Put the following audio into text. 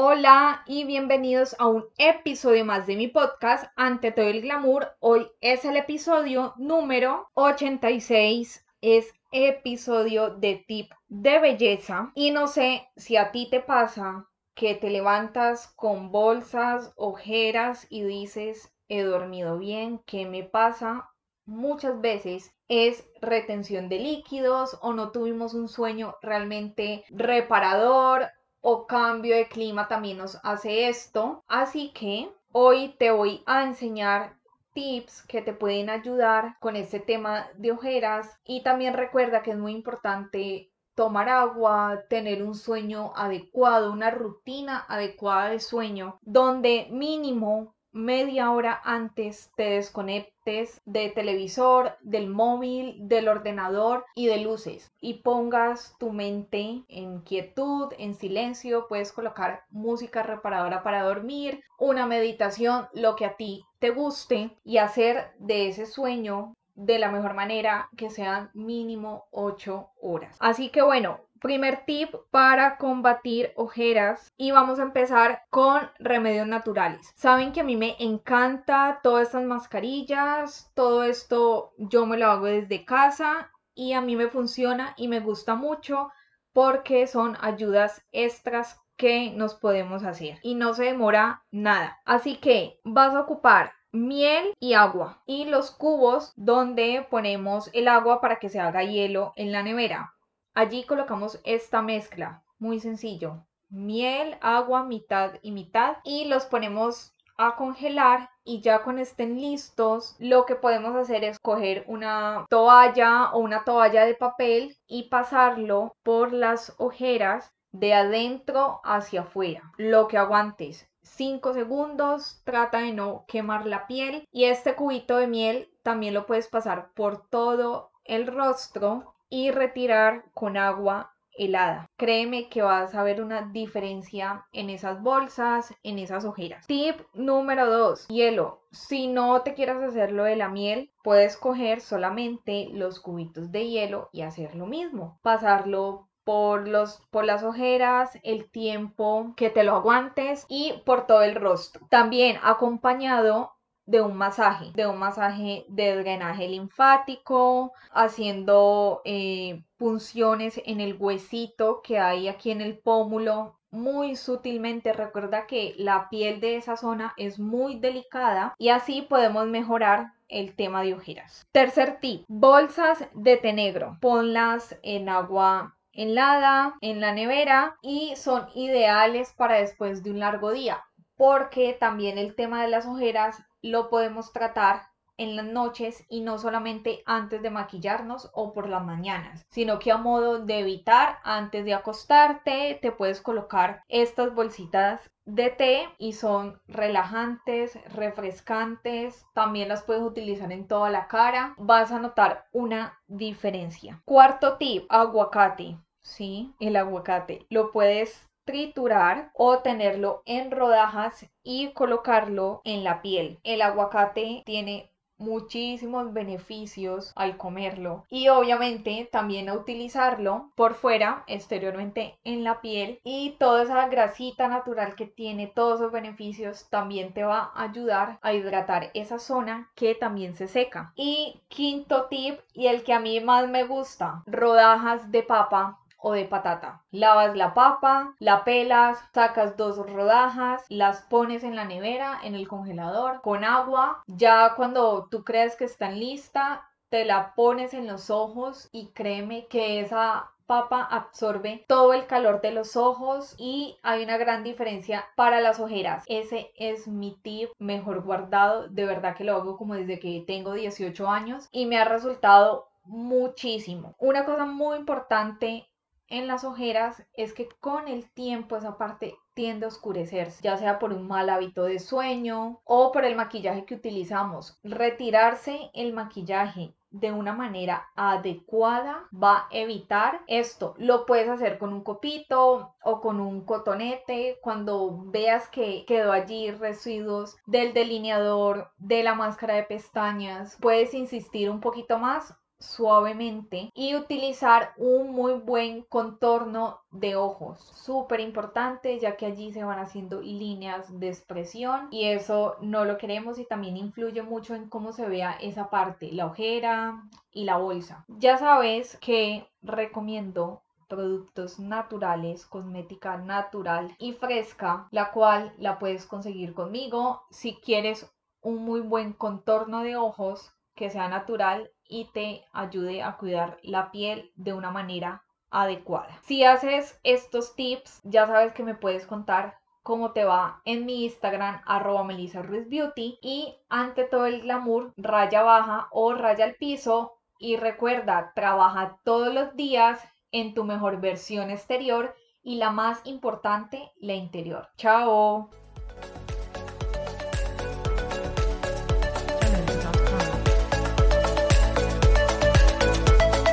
Hola y bienvenidos a un episodio más de mi podcast Ante todo el glamour. Hoy es el episodio número 86. Es episodio de tip de belleza. Y no sé si a ti te pasa que te levantas con bolsas, ojeras y dices, he dormido bien, ¿qué me pasa? Muchas veces es retención de líquidos o no tuvimos un sueño realmente reparador o cambio de clima también nos hace esto. Así que hoy te voy a enseñar tips que te pueden ayudar con este tema de ojeras y también recuerda que es muy importante tomar agua, tener un sueño adecuado, una rutina adecuada de sueño, donde mínimo media hora antes te desconectes de televisor, del móvil, del ordenador y de luces y pongas tu mente en quietud, en silencio, puedes colocar música reparadora para dormir, una meditación, lo que a ti te guste y hacer de ese sueño de la mejor manera que sean mínimo 8 horas. Así que bueno, primer tip para combatir ojeras y vamos a empezar con remedios naturales. Saben que a mí me encanta todas estas mascarillas, todo esto yo me lo hago desde casa y a mí me funciona y me gusta mucho porque son ayudas extras que nos podemos hacer y no se demora nada. Así que vas a ocupar miel y agua y los cubos donde ponemos el agua para que se haga hielo en la nevera. Allí colocamos esta mezcla, muy sencillo, miel, agua, mitad y mitad y los ponemos a congelar y ya con estén listos, lo que podemos hacer es coger una toalla o una toalla de papel y pasarlo por las ojeras de adentro hacia afuera, lo que aguantes. 5 segundos, trata de no quemar la piel y este cubito de miel también lo puedes pasar por todo el rostro y retirar con agua helada. Créeme que vas a ver una diferencia en esas bolsas, en esas ojeras. Tip número 2, hielo. Si no te quieres hacerlo de la miel, puedes coger solamente los cubitos de hielo y hacer lo mismo. Pasarlo por, los, por las ojeras, el tiempo que te lo aguantes y por todo el rostro. También acompañado de un masaje, de un masaje de drenaje linfático, haciendo eh, punciones en el huesito que hay aquí en el pómulo. Muy sutilmente recuerda que la piel de esa zona es muy delicada y así podemos mejorar el tema de ojeras. Tercer tip, bolsas de té negro. Ponlas en agua helada en la nevera y son ideales para después de un largo día porque también el tema de las ojeras lo podemos tratar en las noches y no solamente antes de maquillarnos o por las mañanas, sino que a modo de evitar antes de acostarte te puedes colocar estas bolsitas de té y son relajantes, refrescantes, también las puedes utilizar en toda la cara, vas a notar una diferencia. Cuarto tip, aguacate. Sí, el aguacate lo puedes triturar o tenerlo en rodajas y colocarlo en la piel. El aguacate tiene muchísimos beneficios al comerlo y obviamente también a utilizarlo por fuera exteriormente en la piel y toda esa grasita natural que tiene todos esos beneficios también te va a ayudar a hidratar esa zona que también se seca y quinto tip y el que a mí más me gusta rodajas de papa o de patata. Lavas la papa, la pelas, sacas dos rodajas, las pones en la nevera, en el congelador, con agua. Ya cuando tú crees que están lista, te la pones en los ojos y créeme que esa papa absorbe todo el calor de los ojos y hay una gran diferencia para las ojeras. Ese es mi tip mejor guardado. De verdad que lo hago como desde que tengo 18 años y me ha resultado muchísimo. Una cosa muy importante en las ojeras es que con el tiempo esa parte tiende a oscurecerse, ya sea por un mal hábito de sueño o por el maquillaje que utilizamos. Retirarse el maquillaje de una manera adecuada va a evitar esto. Lo puedes hacer con un copito o con un cotonete cuando veas que quedó allí residuos del delineador, de la máscara de pestañas. Puedes insistir un poquito más suavemente y utilizar un muy buen contorno de ojos. Súper importante ya que allí se van haciendo líneas de expresión y eso no lo queremos y también influye mucho en cómo se vea esa parte la ojera y la bolsa. Ya sabes que recomiendo productos naturales, cosmética natural y fresca, la cual la puedes conseguir conmigo. Si quieres un muy buen contorno de ojos que sea natural y te ayude a cuidar la piel de una manera adecuada. Si haces estos tips, ya sabes que me puedes contar cómo te va en mi Instagram arroba Melissa Ruiz Beauty y ante todo el glamour raya baja o raya al piso y recuerda trabaja todos los días en tu mejor versión exterior y la más importante la interior. Chao.